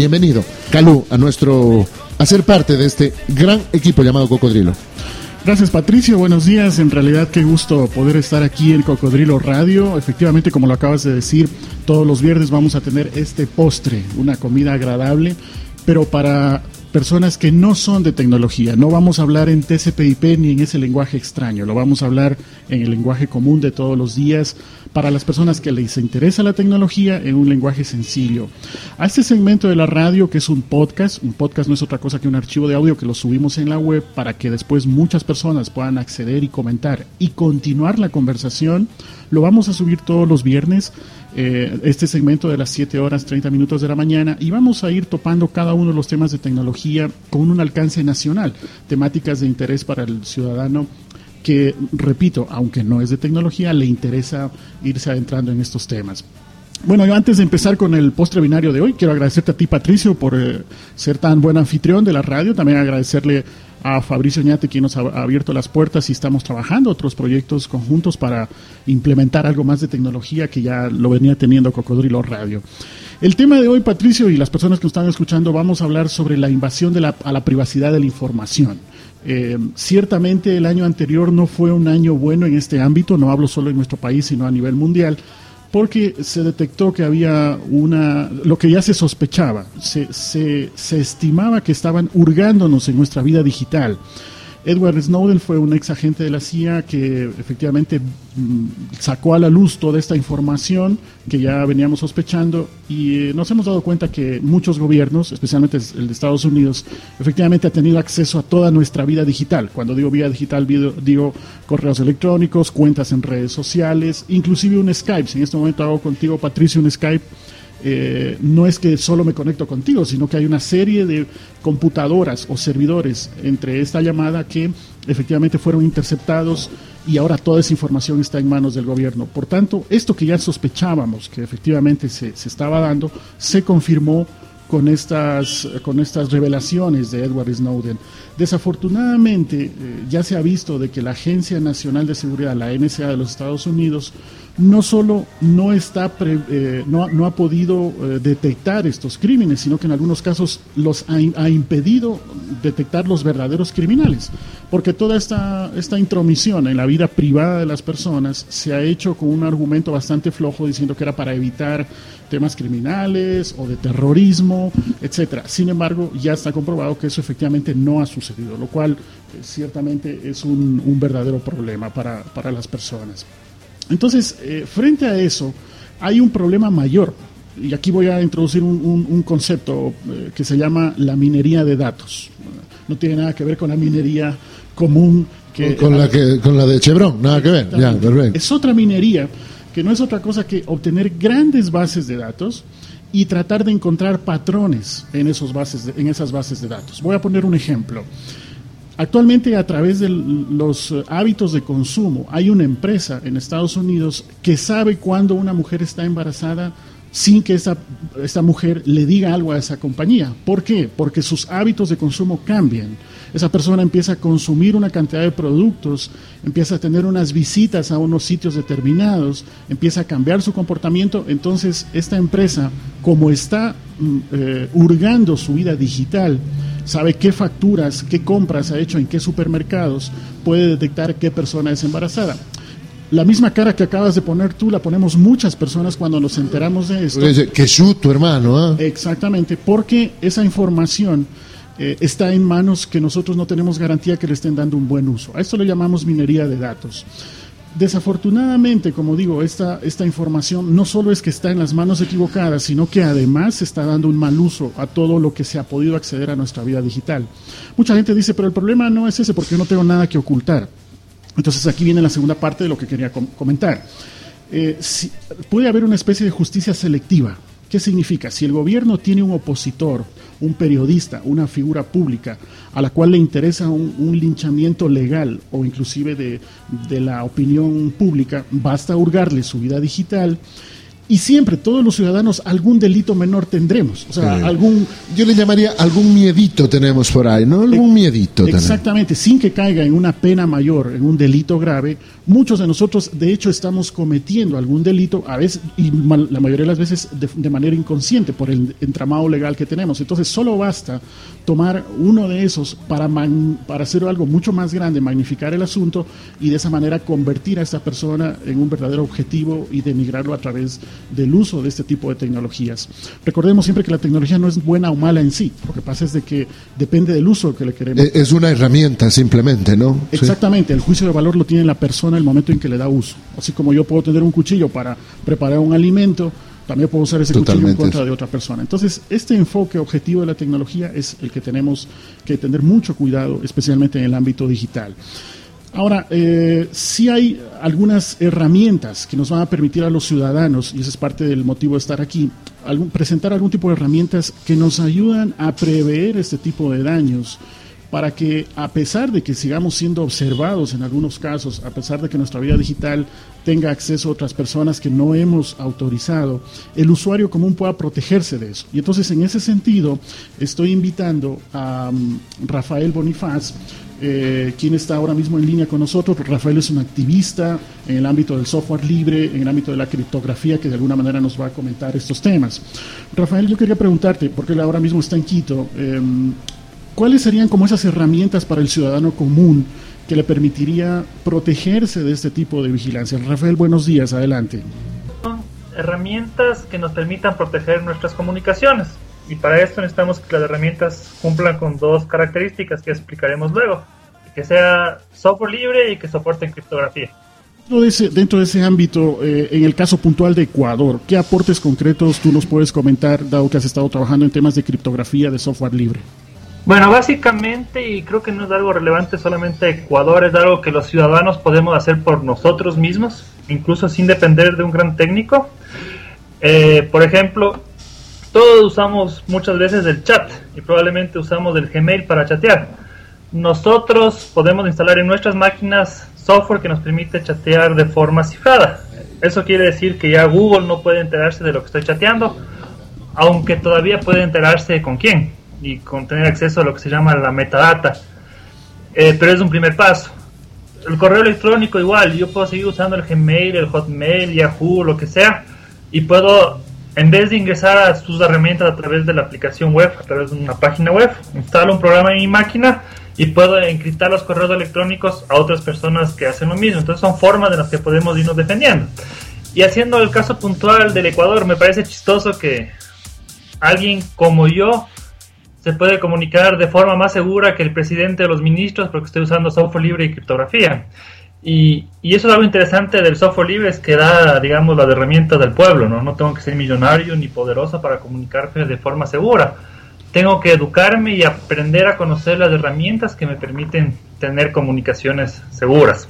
Bienvenido, Calú, a nuestro a ser parte de este gran equipo llamado Cocodrilo. Gracias Patricio, buenos días. En realidad qué gusto poder estar aquí en Cocodrilo Radio. Efectivamente, como lo acabas de decir, todos los viernes vamos a tener este postre, una comida agradable, pero para personas que no son de tecnología. No vamos a hablar en TCP/IP ni en ese lenguaje extraño, lo vamos a hablar en el lenguaje común de todos los días para las personas que les interesa la tecnología en un lenguaje sencillo. A este segmento de la radio, que es un podcast, un podcast no es otra cosa que un archivo de audio que lo subimos en la web para que después muchas personas puedan acceder y comentar y continuar la conversación, lo vamos a subir todos los viernes eh, este segmento de las 7 horas 30 minutos de la mañana y vamos a ir topando cada uno de los temas de tecnología con un alcance nacional, temáticas de interés para el ciudadano que, repito, aunque no es de tecnología, le interesa irse adentrando en estos temas. Bueno, yo antes de empezar con el postre binario de hoy, quiero agradecerte a ti, Patricio, por eh, ser tan buen anfitrión de la radio. También agradecerle a Fabricio Ñate, quien nos ha abierto las puertas y estamos trabajando otros proyectos conjuntos para implementar algo más de tecnología que ya lo venía teniendo Cocodrilo Radio. El tema de hoy, Patricio, y las personas que nos están escuchando, vamos a hablar sobre la invasión de la, a la privacidad de la información. Eh, ciertamente el año anterior no fue un año bueno en este ámbito, no hablo solo en nuestro país, sino a nivel mundial, porque se detectó que había una, lo que ya se sospechaba, se, se, se estimaba que estaban hurgándonos en nuestra vida digital. Edward Snowden fue un ex agente de la CIA que efectivamente mm, sacó a la luz toda esta información que ya veníamos sospechando y eh, nos hemos dado cuenta que muchos gobiernos, especialmente el de Estados Unidos, efectivamente ha tenido acceso a toda nuestra vida digital. Cuando digo vida digital, digo correos electrónicos, cuentas en redes sociales, inclusive un Skype. Si en este momento hago contigo, Patricio, un Skype eh, no es que solo me conecto contigo, sino que hay una serie de computadoras o servidores entre esta llamada que efectivamente fueron interceptados y ahora toda esa información está en manos del gobierno. Por tanto, esto que ya sospechábamos que efectivamente se, se estaba dando, se confirmó con estas, con estas revelaciones de Edward Snowden. Desafortunadamente, eh, ya se ha visto de que la Agencia Nacional de Seguridad, la NSA de los Estados Unidos, no solo no, está eh, no, no, ha podido eh, detectar estos crímenes, sino que en algunos casos los ha, impedido detectar los verdaderos criminales, porque toda esta, esta intromisión en la vida privada de las personas se ha hecho con un argumento bastante flojo diciendo que era para evitar temas criminales o de terrorismo, etcétera. Sin embargo, ya está comprobado que eso efectivamente no ha sucedido, lo cual eh, ciertamente es un, un verdadero problema para, para las personas. Entonces, eh, frente a eso, hay un problema mayor. Y aquí voy a introducir un, un, un concepto eh, que se llama la minería de datos. No tiene nada que ver con la minería común. Que, con, la que, con la de Chevron, nada que ver. Ya, perfecto. Es otra minería que no es otra cosa que obtener grandes bases de datos y tratar de encontrar patrones en, esos bases de, en esas bases de datos. Voy a poner un ejemplo. Actualmente a través de los hábitos de consumo hay una empresa en Estados Unidos que sabe cuándo una mujer está embarazada sin que esta, mujer le diga algo a esa compañía. ¿Por qué? Porque sus hábitos de consumo cambian. Esa persona empieza a consumir una cantidad de productos, empieza a tener unas visitas a unos sitios determinados, empieza a cambiar su comportamiento. Entonces, esta empresa, como está eh, hurgando su vida digital, sabe qué facturas, qué compras ha hecho en qué supermercados, puede detectar qué persona es embarazada. La misma cara que acabas de poner tú la ponemos muchas personas cuando nos enteramos de esto. Que su tu hermano, ¿eh? Exactamente, porque esa información eh, está en manos que nosotros no tenemos garantía que le estén dando un buen uso. A esto le llamamos minería de datos. Desafortunadamente, como digo, esta, esta información no solo es que está en las manos equivocadas, sino que además está dando un mal uso a todo lo que se ha podido acceder a nuestra vida digital. Mucha gente dice, pero el problema no es ese porque yo no tengo nada que ocultar. Entonces aquí viene la segunda parte de lo que quería com comentar. Eh, puede haber una especie de justicia selectiva. ¿Qué significa? Si el gobierno tiene un opositor, un periodista, una figura pública a la cual le interesa un, linchamiento legal o inclusive de, de, la opinión pública, basta hurgarle su vida digital y siempre todos los ciudadanos algún delito menor tendremos. O sea, algún... Yo le llamaría algún miedito tenemos por ahí, ¿no? Algún miedito. Exactamente, sin que caiga en una pena mayor, en un delito grave, muchos de nosotros de hecho estamos cometiendo algún delito, a veces, y la mayoría de las veces de, manera inconsciente por el entramado legal que tenemos. Entonces solo basta tomar uno de esos para, para hacer algo mucho más grande, magnificar el asunto y de esa manera convertir a esta persona en un verdadero objetivo y denigrarlo a través del uso de este tipo de tecnologías. Recordemos siempre que la tecnología no es buena o mala en sí, lo que pasa es de que depende del uso que le queremos. Eh, es una herramienta simplemente, ¿no? Exactamente, el juicio de valor lo tiene la persona en el momento en que le da uso. Así como yo puedo tener un cuchillo para preparar un alimento, también puedo usar ese cuchillo en contra de otra persona. Entonces, este enfoque objetivo de la tecnología es el que tenemos que tener mucho cuidado, especialmente en el ámbito digital. Ahora, eh, sí hay algunas herramientas que nos van a permitir a los ciudadanos, y ese es parte del motivo de estar aquí, presentar algún tipo de herramientas que nos ayudan a prever este tipo de daños para que a pesar de que sigamos siendo observados en algunos casos, a pesar de que nuestra vida digital tenga acceso a otras personas que no hemos autorizado, el usuario común pueda protegerse de eso. Y entonces en ese sentido estoy invitando a mm, Rafael Bonifaz, eh, quien está ahora mismo en línea con nosotros. Rafael es un activista en el ámbito del software libre, en el ámbito de la criptografía, que de alguna manera nos va a comentar estos temas. Rafael, yo quería preguntarte, porque él ahora mismo está en Quito, em, ¿cuáles serían como esas herramientas para el ciudadano común que le permitiría protegerse de este tipo de vigilancia? Rafael, buenos días, adelante. Herramientas que nos permitan proteger nuestras comunicaciones. Y para esto necesitamos que las herramientas cumplan con dos características que explicaremos luego. Que sea software libre y que soporte criptografía. Dentro de ese, dentro de ese ámbito, eh, en el caso puntual de Ecuador, ¿qué aportes concretos tú nos puedes comentar, dado que has estado trabajando en temas de criptografía de software libre? Bueno, básicamente, y creo que no es algo relevante solamente Ecuador, es algo que los ciudadanos podemos hacer por nosotros mismos, incluso sin depender de un gran técnico. Eh, por ejemplo, todos usamos muchas veces el chat y probablemente usamos el Gmail para chatear. Nosotros podemos instalar en nuestras máquinas software que nos permite chatear de forma cifrada. Eso quiere decir que ya Google no puede enterarse de lo que estoy chateando, aunque todavía puede enterarse con quién y con tener acceso a lo que se llama la metadata. Eh, pero es un primer paso. El correo electrónico igual, yo puedo seguir usando el Gmail, el Hotmail, Yahoo, lo que sea, y puedo, en vez de ingresar a sus herramientas a través de la aplicación web, a través de una página web, instalo un programa en mi máquina y puedo encriptar los correos electrónicos a otras personas que hacen lo mismo. Entonces son formas de las que podemos irnos defendiendo. Y haciendo el caso puntual del Ecuador, me parece chistoso que alguien como yo se puede comunicar de forma más segura que el presidente de los ministros porque estoy usando software libre y criptografía. Y, y, eso es algo interesante del software libre, es que da, digamos, las herramientas del pueblo, ¿no? No tengo que ser millonario ni poderoso para comunicarme de forma segura. Tengo que educarme y aprender a conocer las herramientas que me permiten tener comunicaciones seguras.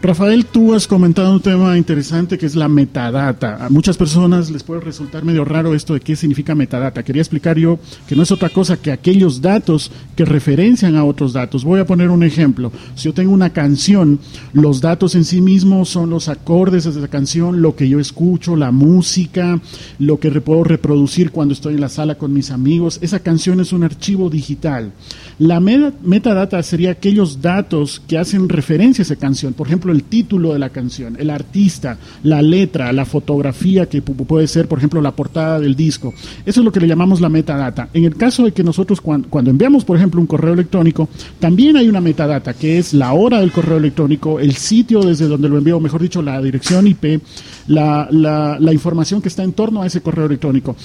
Rafael, tú has comentado un tema interesante que es la metadata. A muchas personas les puede resultar medio raro esto de qué significa metadata. Quería explicar yo que no es otra cosa que aquellos datos que referencian a otros datos. Voy a poner un ejemplo. Si yo tengo una canción, los datos en sí mismos son los acordes de esa canción, lo que yo escucho, la música, lo que puedo reproducir cuando estoy en la sala con mis amigos. Esa canción es un archivo digital. La metadata sería aquellos datos que hacen referencia a esa canción, por ejemplo, el título de la canción, el artista, la letra, la fotografía que puede ser, por ejemplo, la portada del disco. Eso es lo que le llamamos la metadata. En el caso de que nosotros cuando, enviamos, por ejemplo, un correo electrónico, también hay una metadata que es la hora del correo electrónico, el sitio desde donde lo envío, mejor dicho, la dirección IP, la, la información que está en torno a ese correo electrónico.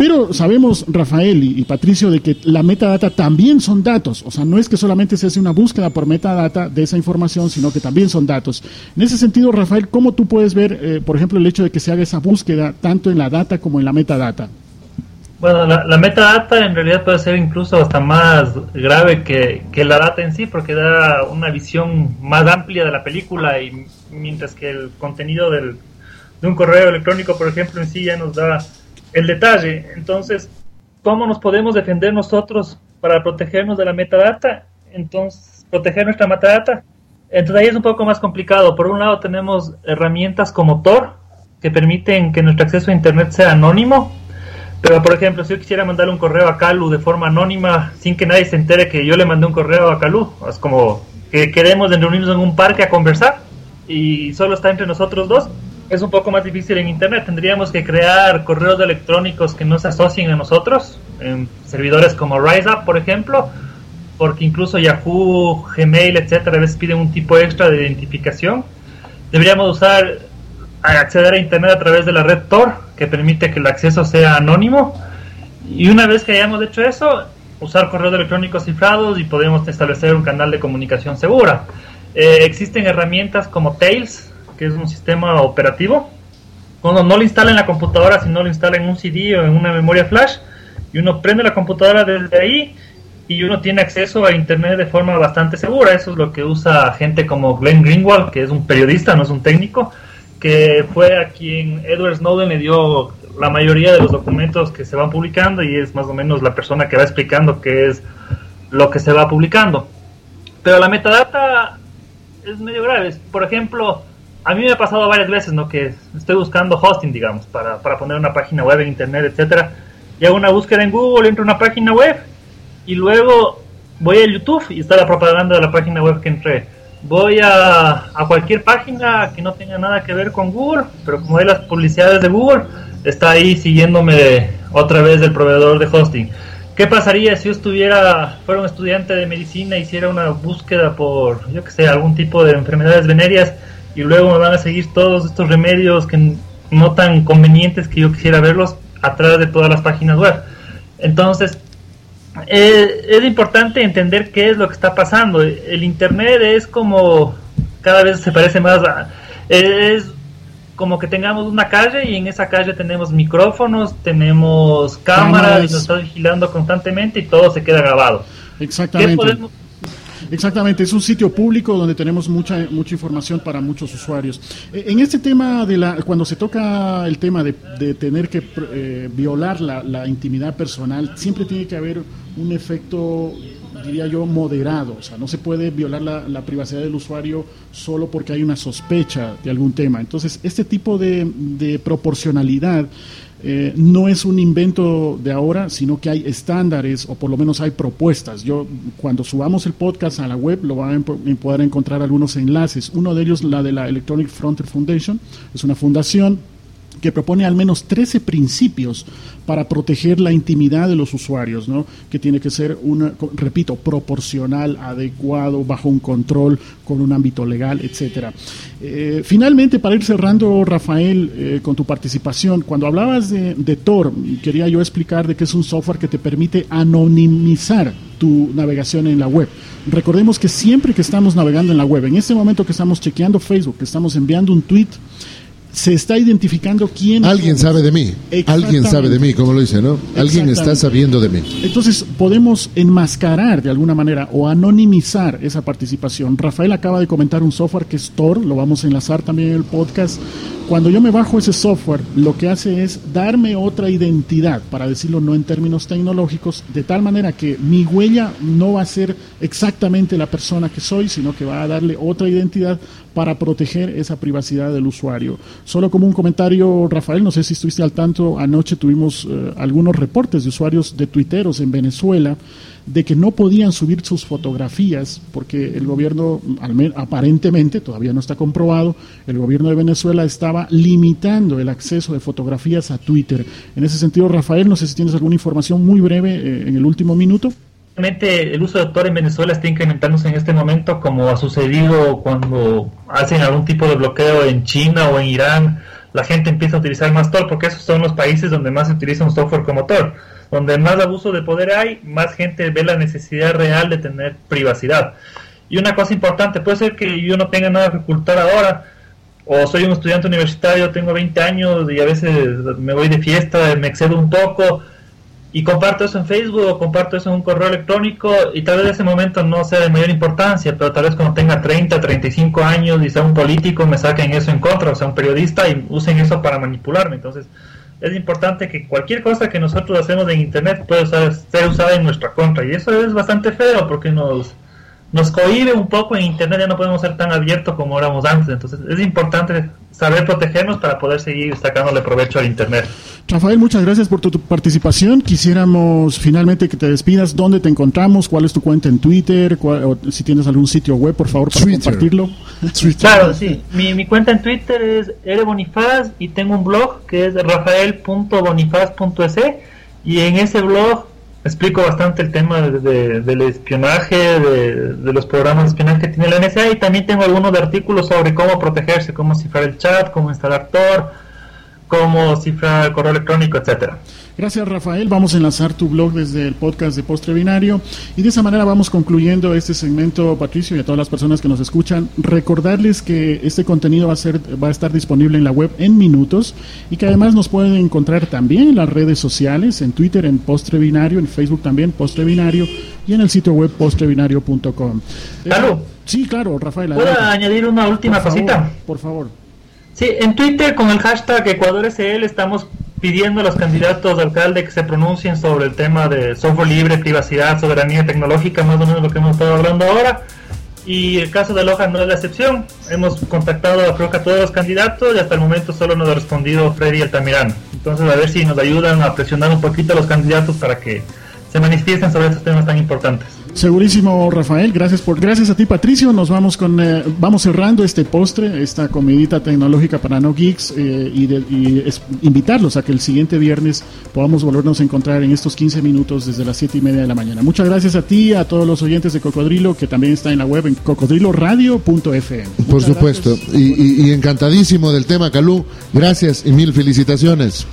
Pero sabemos, Rafael y, Patricio, de que la metadata también son datos. O sea, no es que solamente se hace una búsqueda por metadata de esa información, sino que también son datos. En ese sentido, Rafael, ¿cómo tú puedes ver, eh, por ejemplo, el hecho de que se haga esa búsqueda tanto en la data como en la metadata? Bueno, la, metadata en realidad puede ser incluso hasta más grave que, que, la data en sí, porque da una visión más amplia de la película y mientras que el contenido del, de un correo electrónico, por ejemplo, en sí ya nos da el detalle. Entonces, ¿cómo nos podemos defender nosotros para protegernos de la metadata? Entonces, proteger nuestra metadata. Entonces ahí es un poco más complicado. Por un lado tenemos herramientas como Tor, que permiten que nuestro acceso a Internet sea anónimo. Pero, por ejemplo, si yo quisiera mandarle un correo a Calu de forma anónima, sin que nadie se entere que yo le mandé un correo a Calu, es como que queremos reunirnos en un parque a conversar y solo está entre nosotros dos, es un poco más difícil en Internet. Tendríamos que crear correos electrónicos que no se asocien a nosotros, en servidores como RiseUp, por ejemplo, porque incluso Yahoo, Gmail, etcétera, a veces piden un tipo extra de identificación. Deberíamos usar acceder a Internet a través de la red Tor, que permite que el acceso sea anónimo. Y una vez que hayamos hecho eso, usar correos electrónicos cifrados y podemos establecer un canal de comunicación segura. Eh, existen herramientas como Tails, que es un sistema operativo. Cuando no lo instala en la computadora, sino lo instala en un CD o en una memoria flash, y uno prende la computadora desde ahí y uno tiene acceso a Internet de forma bastante segura. Eso es lo que usa gente como Glenn Greenwald, que es un periodista, no es un técnico que fue a quien Edward Snowden le dio la mayoría de los documentos que se van publicando y es más o menos la persona que va explicando qué es lo que se va publicando. Pero la metadata es medio grave. Por ejemplo, a mí me ha pasado varias veces, ¿no? Que estoy buscando hosting, digamos, para, para poner una página web en internet, etcétera. Y hago una búsqueda en Google, entro a una página web y luego voy a YouTube y está la propaganda de la página web que entré voy a, a, cualquier página que no tenga nada que ver con Google, pero como hay las publicidades de Google, está ahí siguiéndome otra vez el proveedor de hosting. ¿Qué pasaría si yo estuviera, fuera un estudiante de medicina, hiciera una búsqueda por, yo que sé, algún tipo de enfermedades venéreas y luego me van a seguir todos estos remedios que no tan convenientes que yo quisiera verlos a través de todas las páginas web? Entonces, eh, es importante entender qué es lo que está pasando. El Internet es como, cada vez se parece más a, es como que tengamos una calle y en esa calle tenemos micrófonos, tenemos cámaras, y nos está vigilando constantemente y todo se queda grabado. Exactamente. Exactamente, es un sitio público donde tenemos mucha mucha información para muchos usuarios. Eh, en este tema de la cuando se toca el tema de, tener que eh, violar la, la, intimidad personal, siempre tiene que haber un efecto diría yo moderado, o sea, no se puede violar la, la privacidad del usuario solo porque hay una sospecha de algún tema. Entonces, este tipo de, de proporcionalidad eh, no es un invento de ahora, sino que hay estándares o por lo menos hay propuestas. Yo cuando subamos el podcast a la web lo van a poder encontrar algunos enlaces. Uno de ellos la de la Electronic Frontier Foundation, es una fundación que propone al menos 13 principios para proteger la intimidad de los usuarios, ¿no? que tiene que ser, una, repito, proporcional, adecuado, bajo un control, con un ámbito legal, etcétera. Eh, finalmente, para ir cerrando, Rafael, eh, con tu participación, cuando hablabas de, de Tor, quería yo explicar de que es un software que te permite anonimizar tu navegación en la web. Recordemos que siempre que estamos navegando en la web, en este momento que estamos chequeando Facebook, que estamos enviando un tweet, se está identificando quién. Alguien sabe de mí. Alguien sabe de mí, como lo dice, ¿no? Alguien está sabiendo de mí. Entonces, podemos enmascarar de alguna manera o anonimizar esa participación. Rafael acaba de comentar un software que es Tor, lo vamos a enlazar también en el podcast. Cuando yo me bajo ese software, lo que hace es darme otra identidad, para decirlo no en términos tecnológicos, de tal manera que mi huella no va a ser exactamente la persona que soy, sino que va a darle otra identidad para proteger esa privacidad del usuario. Solo como un comentario, Rafael, no sé si estuviste al tanto, anoche tuvimos eh, algunos reportes de usuarios de tuiteros en Venezuela de que no podían subir sus fotografías porque el gobierno, aparentemente, todavía no está comprobado, el gobierno de Venezuela estaba limitando el acceso de fotografías a Twitter. En ese sentido, Rafael, no sé si tienes alguna información muy breve eh, en el último minuto el uso de Tor en Venezuela está incrementándose en este momento, como ha sucedido cuando hacen algún tipo de bloqueo en China o en Irán. La gente empieza a utilizar más Tor porque esos son los países donde más se utiliza un software como Tor. Donde más abuso de poder hay, más gente ve la necesidad real de tener privacidad. Y una cosa importante, puede ser que yo no tenga nada que ocultar ahora, o soy un estudiante universitario, tengo 20 años y a veces me voy de fiesta, me excedo un poco, y comparto eso en Facebook o comparto eso en un correo electrónico y tal vez ese momento no sea de mayor importancia, pero tal vez cuando tenga 30, 35 años y sea un político me saquen eso en contra, o sea, un periodista y usen eso para manipularme. Entonces, es importante que cualquier cosa que nosotros hacemos en Internet pueda ser usada en nuestra contra y eso es bastante feo porque nos, nos cohibe un poco en Internet, ya no podemos ser tan abiertos como éramos antes. Entonces es importante saber protegernos para poder seguir sacándole provecho al Internet. Rafael, muchas gracias por tu, participación. Quisiéramos finalmente que te despidas. ¿Dónde te encontramos? ¿Cuál es tu cuenta en Twitter? o si tienes algún sitio web, por favor, para compartirlo. Claro, sí. Mi, mi, cuenta en Twitter es erebonifaz y tengo un blog que es rafael.bonifaz.es y en ese blog explico bastante el tema de, del espionaje, de, los programas de espionaje que tiene la NSA y también tengo algunos artículos sobre cómo protegerse, cómo cifrar el chat, cómo instalar Tor, cómo cifrar correo electrónico, etcétera. Gracias Rafael, vamos a enlazar tu blog desde el podcast de Postre Binario y de esa manera vamos concluyendo este segmento Patricio y a todas las personas que nos escuchan recordarles que este contenido va a ser va a estar disponible en la web en minutos y que además nos pueden encontrar también en las redes sociales, en Twitter en Postre Binario, en Facebook también Postre Binario y en el sitio web postrebinario.com. Claro. Sí, claro, Rafael. ¿Puedo añadir una última cosita? por favor. Sí, en Twitter con el hashtag EcuadorSL estamos pidiendo a los candidatos de alcalde que se pronuncien sobre el tema de software libre, privacidad, soberanía tecnológica, más o menos lo que hemos estado hablando ahora. Y el caso de Loja no es la excepción. Hemos contactado creo que todos los candidatos y hasta el momento solo nos ha respondido Freddy Altamirano. Entonces a ver si nos ayudan a presionar un poquito a los candidatos para que se manifiesten sobre estos temas tan importantes. Segurísimo, Rafael. Gracias por, gracias a ti, Patricio. Nos vamos con, eh, vamos cerrando este postre, esta comidita tecnológica para no geeks eh, y, invitarlos a que el siguiente viernes podamos volvernos a encontrar en estos 15 minutos desde las 7 y media de la mañana. Muchas gracias a ti, a todos los oyentes de Cocodrilo, que también está en la web en cocodriloradio.fm. Por supuesto, y, y encantadísimo del tema, Calú. Gracias y mil felicitaciones.